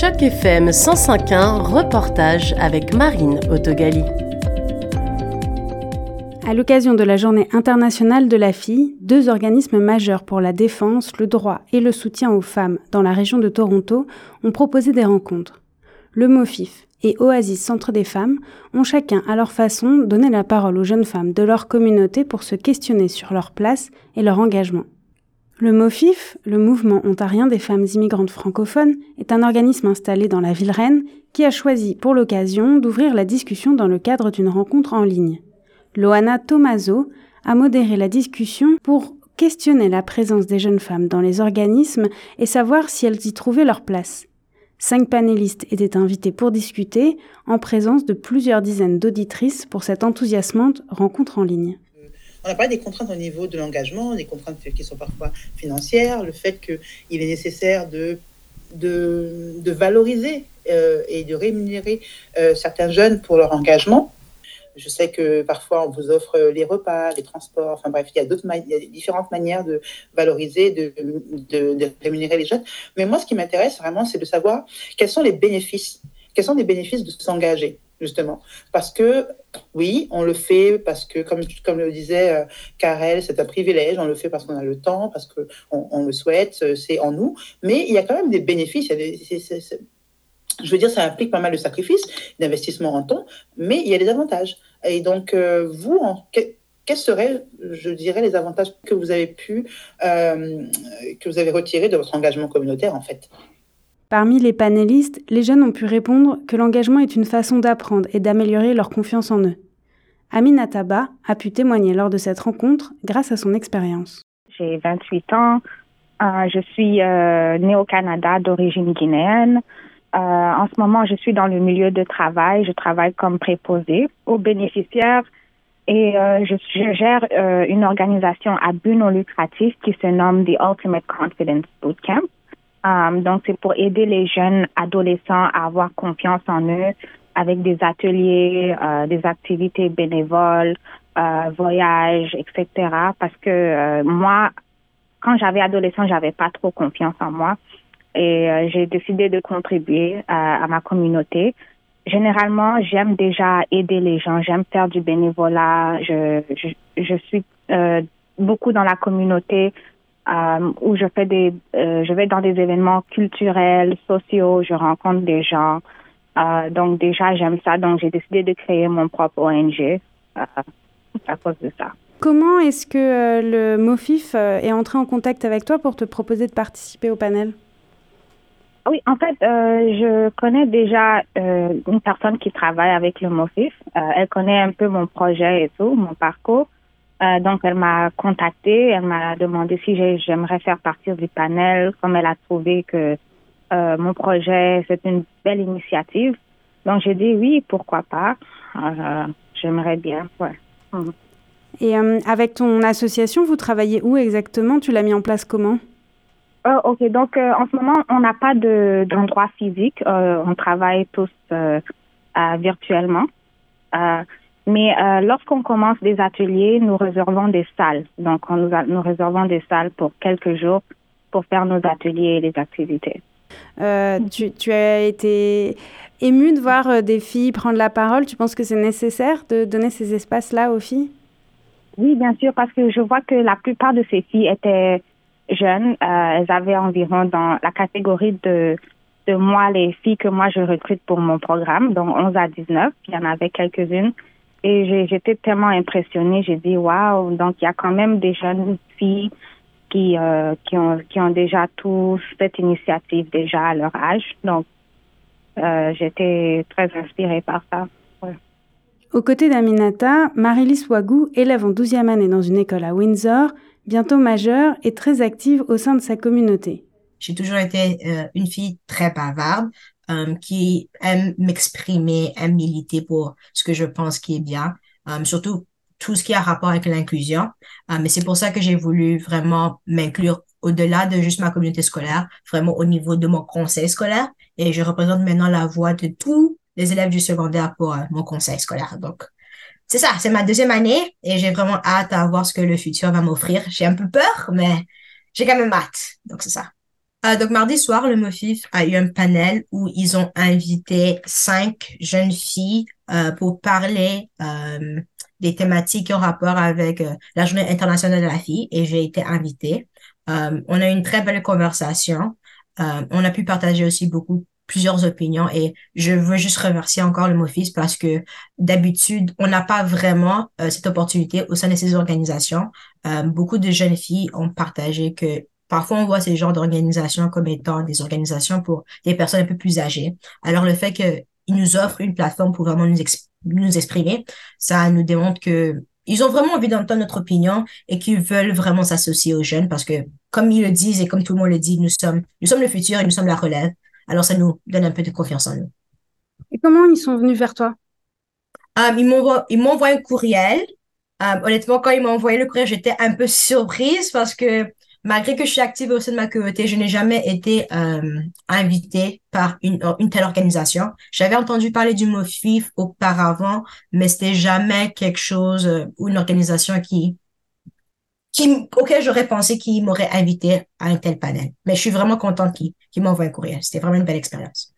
Choc FM 105.1, reportage avec Marine Autogali. À l'occasion de la Journée internationale de la fille, deux organismes majeurs pour la défense, le droit et le soutien aux femmes dans la région de Toronto ont proposé des rencontres. Le MOFIF et Oasis Centre des femmes ont chacun à leur façon donné la parole aux jeunes femmes de leur communauté pour se questionner sur leur place et leur engagement. Le MOFIF, le Mouvement ontarien des femmes immigrantes francophones, est un organisme installé dans la ville reine qui a choisi pour l'occasion d'ouvrir la discussion dans le cadre d'une rencontre en ligne. Loana Tomaso a modéré la discussion pour questionner la présence des jeunes femmes dans les organismes et savoir si elles y trouvaient leur place. Cinq panélistes étaient invités pour discuter en présence de plusieurs dizaines d'auditrices pour cette enthousiasmante rencontre en ligne. On a parlé des contraintes au niveau de l'engagement, des contraintes qui sont parfois financières, le fait qu'il est nécessaire de, de, valoriser euh, et de rémunérer euh, certains jeunes pour leur engagement. Je sais que parfois on vous offre les repas, les transports, enfin bref, il y a, d'autres il différentes manières de valoriser, de, de rémunérer les jeunes. Mais moi, ce qui m'intéresse vraiment, c'est de savoir quels sont les bénéfices. Quels sont les bénéfices de s'engager justement. Parce que, oui, on le fait parce que, comme, le disait euh, Karel, c'est un privilège, on le fait parce qu'on a le temps, parce qu'on on le souhaite, euh, c'est en nous, mais il y a quand même des bénéfices. je veux dire, ça implique pas mal de sacrifices, d'investissement en temps, mais il y a des avantages. Et donc, euh, vous, quels seraient, je dirais, les avantages que vous avez pu, que vous avez retirés de votre engagement communautaire, en fait? Parmi les panélistes, les jeunes ont pu répondre que l'engagement est une façon d'apprendre et d'améliorer leur confiance en eux. Amina Taba a pu témoigner lors de cette rencontre grâce à son expérience. J'ai 28 ans, euh, je suis euh, née au Canada d'origine guinéenne. Euh, en ce moment, je suis dans le milieu de travail. Je travaille comme préposé aux bénéficiaires et je, je, gère une organisation à but non lucratif qui se nomme The Ultimate Confidence Bootcamp. Um, donc, c'est pour aider les jeunes adolescents à avoir confiance en eux avec des ateliers, euh, des activités bénévoles, euh, voyages, etc. Parce que euh, moi, quand j'avais adolescent, j'avais pas trop confiance en moi et euh, j'ai décidé de contribuer à, à ma communauté. Généralement, j'aime déjà aider les gens, j'aime faire du bénévolat. Je, je, je suis beaucoup dans la communauté euh, où je fais des, euh, je vais dans des événements culturels, sociaux, je rencontre des gens. Euh, donc déjà j'aime ça, donc j'ai décidé de créer mon propre ONG à cause de ça. Comment est-ce que le MOFIF est entré en contact avec toi pour te proposer de participer au panel? Oui, en fait, je connais déjà une personne qui travaille avec le MOFIF. elle connaît un peu mon projet et tout, mon parcours. Euh, donc, elle m'a contactée, elle m'a demandé si j'aimerais faire partie du panel, comme elle a trouvé que euh, mon projet, c'est une belle initiative. Donc, j'ai dit oui, pourquoi pas. Euh, j'aimerais bien, ouais. Mhm. Et avec ton association, vous travaillez où exactement? Tu l'as mis en place comment? Ok, donc en ce moment, on n'a pas d'endroit physique. on travaille tous virtuellement. Mais euh, lorsqu'on commence des ateliers, nous réservons des salles. Donc, on nous, nous réservons des salles pour quelques jours pour faire nos ateliers et les activités. Euh, tu, tu, as été émue de voir euh, des filles prendre la parole. Tu penses que c'est nécessaire de donner ces espaces-là aux filles? Oui, bien sûr, parce que je vois que la plupart de ces filles étaient jeunes. elles avaient environ dans la catégorie de, de moi, les filles que moi je recrute pour mon programme, donc 11 à 19. Il y en avait quelques-unes et j'étais tellement impressionnée. J'ai dit, waouh, donc il y a quand même des jeunes filles qui, euh, qui, ont, qui ont déjà tous cette initiative déjà à leur âge. Donc, euh, j'étais très inspirée par ça. Ouais. Aux côtés d'Aminata, Marilis Wagou, élève en 12e année dans une école à Windsor, bientôt majeure et très active au sein de sa communauté. J'ai toujours été euh, une fille très bavarde, euh, qui aime m'exprimer, aime militer pour ce que je pense qui est bien, euh, surtout tout ce qui a rapport avec l'inclusion. Euh, mais c'est pour ça que j'ai voulu vraiment m'inclure au-delà de juste ma communauté scolaire, vraiment au niveau de mon conseil scolaire. Et je représente maintenant la voix de tous les élèves du secondaire pour mon conseil scolaire. Donc, c'est ça, c'est ma deuxième année et j'ai vraiment hâte à voir ce que le futur va m'offrir. J'ai un peu peur, mais j'ai quand même hâte. Donc, c'est ça. Euh, donc, mardi soir, le MOFIF a eu un panel où ils ont invité cinq jeunes filles euh, pour parler euh, des thématiques en rapport avec euh, la Journée internationale de la fille et j'ai été invitée. Euh, on a eu une très belle conversation. Euh, on a pu partager aussi beaucoup plusieurs opinions et je veux juste remercier encore le MOFIS parce que d'habitude, on n'a pas vraiment cette opportunité au sein de ces organisations. beaucoup de jeunes filles ont partagé que Parfois, on voit ces genres d'organisations comme étant des organisations pour des personnes un peu plus âgées. Alors, le fait qu'ils nous offrent une plateforme pour vraiment nous, nous exprimer, ça nous démontre que ils ont vraiment envie d'entendre notre opinion et qu'ils veulent vraiment s'associer aux jeunes parce que, comme ils le disent et comme tout le monde le dit, nous sommes, nous sommes le futur et nous sommes la relève. Alors, ça nous donne un peu de confiance en nous. Et comment ils sont venus vers toi? Um, ils ils m'envoient un courriel. Um, honnêtement, quand ils m'ont envoyé le courriel, j'étais un peu surprise parce que malgré que je suis active au sein de ma communauté, je n'ai jamais été euh, invitée par une, une telle organisation. J'avais entendu parler du mot FIF auparavant, mais c'était jamais quelque chose euh, ou une organisation qui qui, auquel j'aurais pensé qu'il m'aurait invité à un tel panel. Mais je suis vraiment contente qu'il qu m'envoie un courriel. C'était vraiment une belle expérience.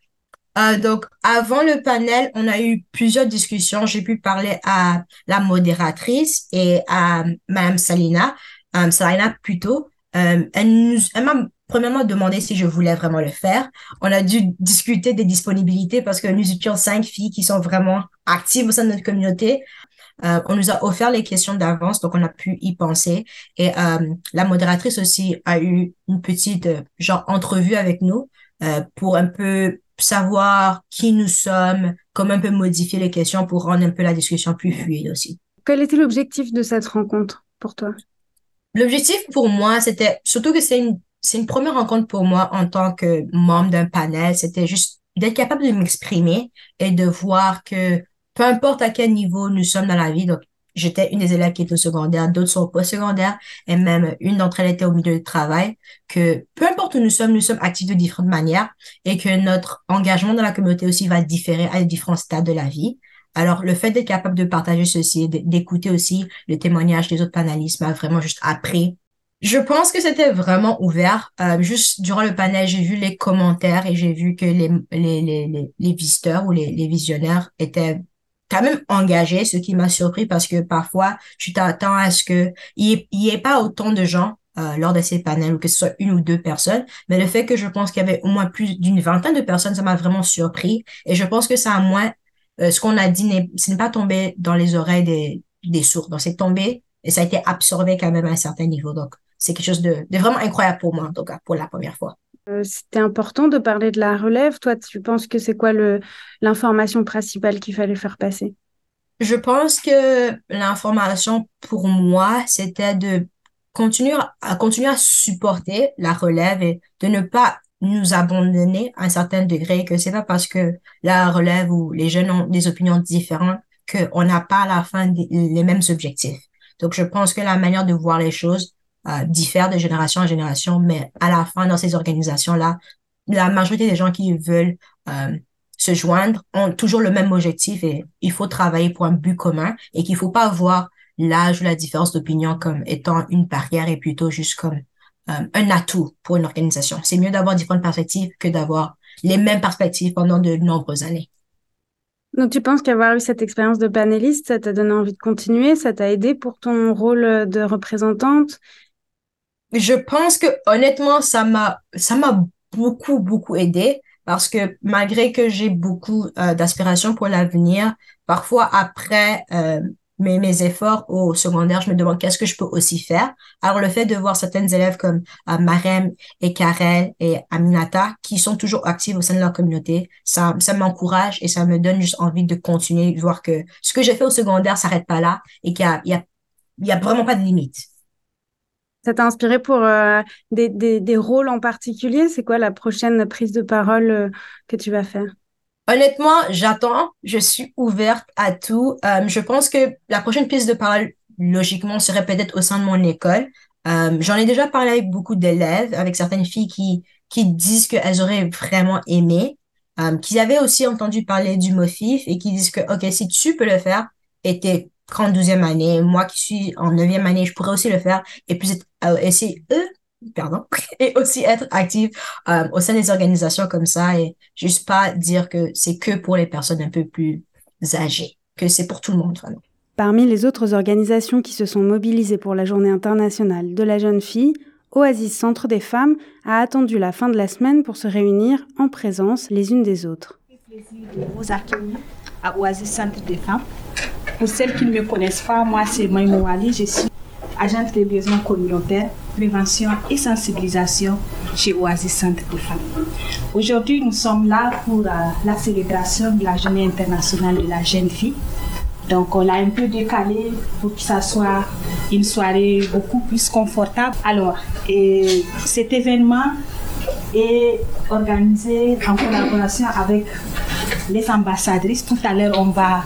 Euh, donc, avant le panel, on a eu plusieurs discussions. J'ai pu parler à la modératrice et à Madame Salina, euh, Salina plutôt, euh, elle nous, elle m'a premièrement demandé si je voulais vraiment le faire. On a dû discuter des disponibilités parce que nous étions cinq filles qui sont vraiment actives au sein de notre communauté. Euh, on nous a offert les questions d'avance, donc on a pu y penser. Et euh, la modératrice aussi a eu une petite euh, genre entrevue avec nous euh, pour un peu savoir qui nous sommes, comment un peu modifier les questions pour rendre un peu la discussion plus fluide aussi. Quel était l'objectif de cette rencontre pour toi? L'objectif pour moi, c'était surtout que c'est une, première rencontre pour moi en tant que membre d'un panel. C'était juste d'être capable de m'exprimer et de voir que peu importe à quel niveau nous sommes dans la vie, donc j'étais une des élèves qui était au secondaire, d'autres sont au post-secondaire et même une d'entre elles était au milieu de travail, que peu importe où nous sommes, nous sommes actifs de différentes manières et que notre engagement dans la communauté aussi va différer à différents stades de la vie. Alors, le fait d'être capable de partager ceci, d'écouter aussi le témoignage des autres panélistes m'a vraiment juste appris. Je pense que c'était vraiment ouvert. Euh, juste durant le panel, j'ai vu les commentaires et j'ai vu que les, les, les, les, visiteurs ou les, les visionnaires étaient quand même engagés, ce qui m'a surpris parce que parfois, tu t'attends à ce que il n'y ait pas autant de gens euh, lors de ces panels ou que ce soit une ou deux personnes. Mais le fait que je pense qu'il y avait au moins plus d'une vingtaine de personnes, ça m'a vraiment surpris. Et je pense que ça a moins euh, ce qu'on a dit n'est pas tombé dans les oreilles des, des sourds. Donc, c'est tombé et ça a été absorbé quand même à un certain niveau. Donc, c'est quelque chose de, de, vraiment incroyable pour moi, en tout cas, pour la première fois. Euh, C'était important de parler de la relève. Toi, tu penses que c'est quoi l'information principale qu'il fallait faire passer? Je pense que l'information pour moi, c'était de continuer à continuer à supporter la relève et de ne pas nous abandonner à un certain degré, que c'est pas parce que la relève ou les jeunes ont des opinions différentes qu'on n'a pas à la fin les mêmes objectifs. Donc, je pense que la manière de voir les choses euh, diffère de génération en génération, mais à la fin, dans ces organisations-là, la majorité des gens qui veulent euh, se joindre ont toujours le même objectif et il faut travailler pour un but commun et qu'il faut pas voir l'âge ou la différence d'opinion comme étant une barrière et plutôt juste comme euh, un atout pour une organisation. C'est mieux d'avoir différentes perspectives que d'avoir les mêmes perspectives pendant de nombreuses années. Donc, tu penses qu'avoir eu cette expérience de panéliste, ça t'a donné envie de continuer, ça t'a aidé pour ton rôle de représentante? Je pense que honnêtement, ça m'a, ça m'a beaucoup, beaucoup aidé parce que malgré que j'ai beaucoup euh, d'aspirations pour l'avenir, parfois après euh, mes, mes efforts au secondaire, je me demande qu'est-ce que je peux aussi faire. Alors, le fait de voir certaines élèves comme euh, Marem et Karel et Aminata qui sont toujours actives au sein de leur communauté, ça, m'encourage et ça me donne juste envie de continuer, de voir que ce que j'ai fait au secondaire s'arrête pas là et qu'il y a, vraiment pas de limite. Ça t'a inspiré pour euh, des rôles en particulier? C'est quoi la prochaine prise de parole euh, que tu vas faire? Honnêtement, j'attends. Je suis ouverte à tout. Euh, je pense que la prochaine piste de parole, logiquement, serait peut-être au sein de mon école. Euh, J'en ai déjà parlé avec beaucoup d'élèves, avec certaines filles qui, qui disent qu'elles auraient vraiment aimé, euh, qui avaient aussi entendu parler du MOFIF et qui disent que, OK, si tu peux le faire, et t'es 32e année, moi qui suis en 9e année, je pourrais aussi le faire. Et puis, euh, et c'est eux pardon, et aussi être active euh, au sein des organisations comme ça et juste pas dire que c'est que pour les personnes un peu plus âgées, que c'est pour tout le monde vraiment. Parmi les autres organisations qui se sont mobilisées pour la journée internationale de la jeune fille, Oasis Centre des femmes a attendu la fin de la semaine pour se réunir en présence les unes des autres. plaisir de vous accueillir à Oasis Centre des femmes. Pour celles qui ne me connaissent pas, moi c'est Maïmou Ali, je suis agente de liaison communautaire, prévention et sensibilisation chez Oasis Centre des femmes. Aujourd'hui, nous sommes là pour euh, la célébration de la journée internationale de la jeune fille. Donc on l'a un peu décalé pour que ça soit une soirée beaucoup plus confortable. Alors, et cet événement est organisé en collaboration avec les ambassadrices. Tout à l'heure, on va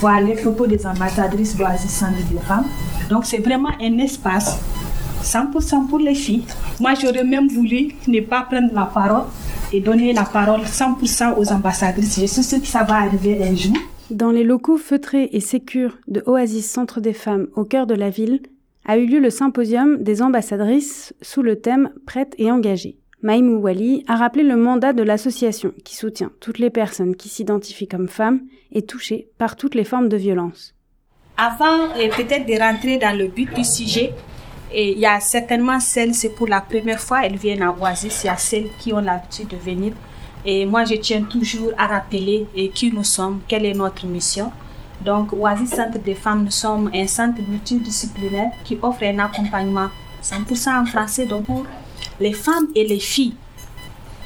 voir les photos des ambassadrices d'Oasis Centre des femmes. Donc c'est vraiment un espace 100% pour les filles. Moi, j'aurais même voulu ne pas prendre la parole et donner la parole 100% aux ambassadrices. Je suis sûre que ça va arriver un jour. Dans les locaux feutrés et sécures de Oasis Centre des femmes au cœur de la ville, a eu lieu le symposium des ambassadrices sous le thème Prêtes et engagées. Maïmou Wali a rappelé le mandat de l'association qui soutient toutes les personnes qui s'identifient comme femmes et touchées par toutes les formes de violence. Avant peut-être de rentrer dans le but du sujet, et il y a certainement celles, c'est pour la première fois, elles viennent à Oasis, il y a celles qui ont l'habitude de venir. Et moi, je tiens toujours à rappeler qui nous sommes, quelle est notre mission. Donc, Oasis Centre des femmes, nous sommes un centre multidisciplinaire qui offre un accompagnement 100% en français donc pour les femmes et les filles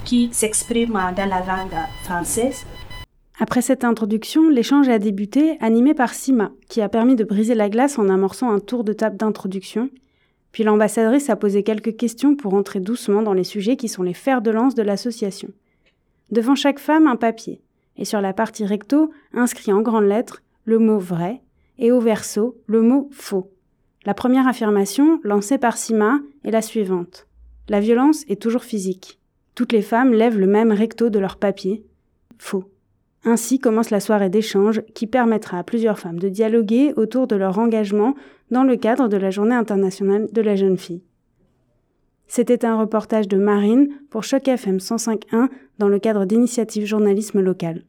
qui s'expriment dans la langue française. Après cette introduction, l'échange a débuté, animé par Sima, qui a permis de briser la glace en amorçant un tour de table d'introduction. Puis l'ambassadrice a posé quelques questions pour entrer doucement dans les sujets qui sont les fers de lance de l'association. Devant chaque femme, un papier, et sur la partie recto, inscrit en grandes lettres le mot vrai, et au verso, le mot faux. La première affirmation, lancée par Sima, est la suivante. La violence est toujours physique. Toutes les femmes lèvent le même recto de leur papier. Faux. Ainsi commence la soirée d'échange qui permettra à plusieurs femmes de dialoguer autour de leur engagement dans le cadre de la Journée internationale de la jeune fille. C'était un reportage de Marine pour Choc FM 105.1 dans le cadre d'initiatives journalisme local.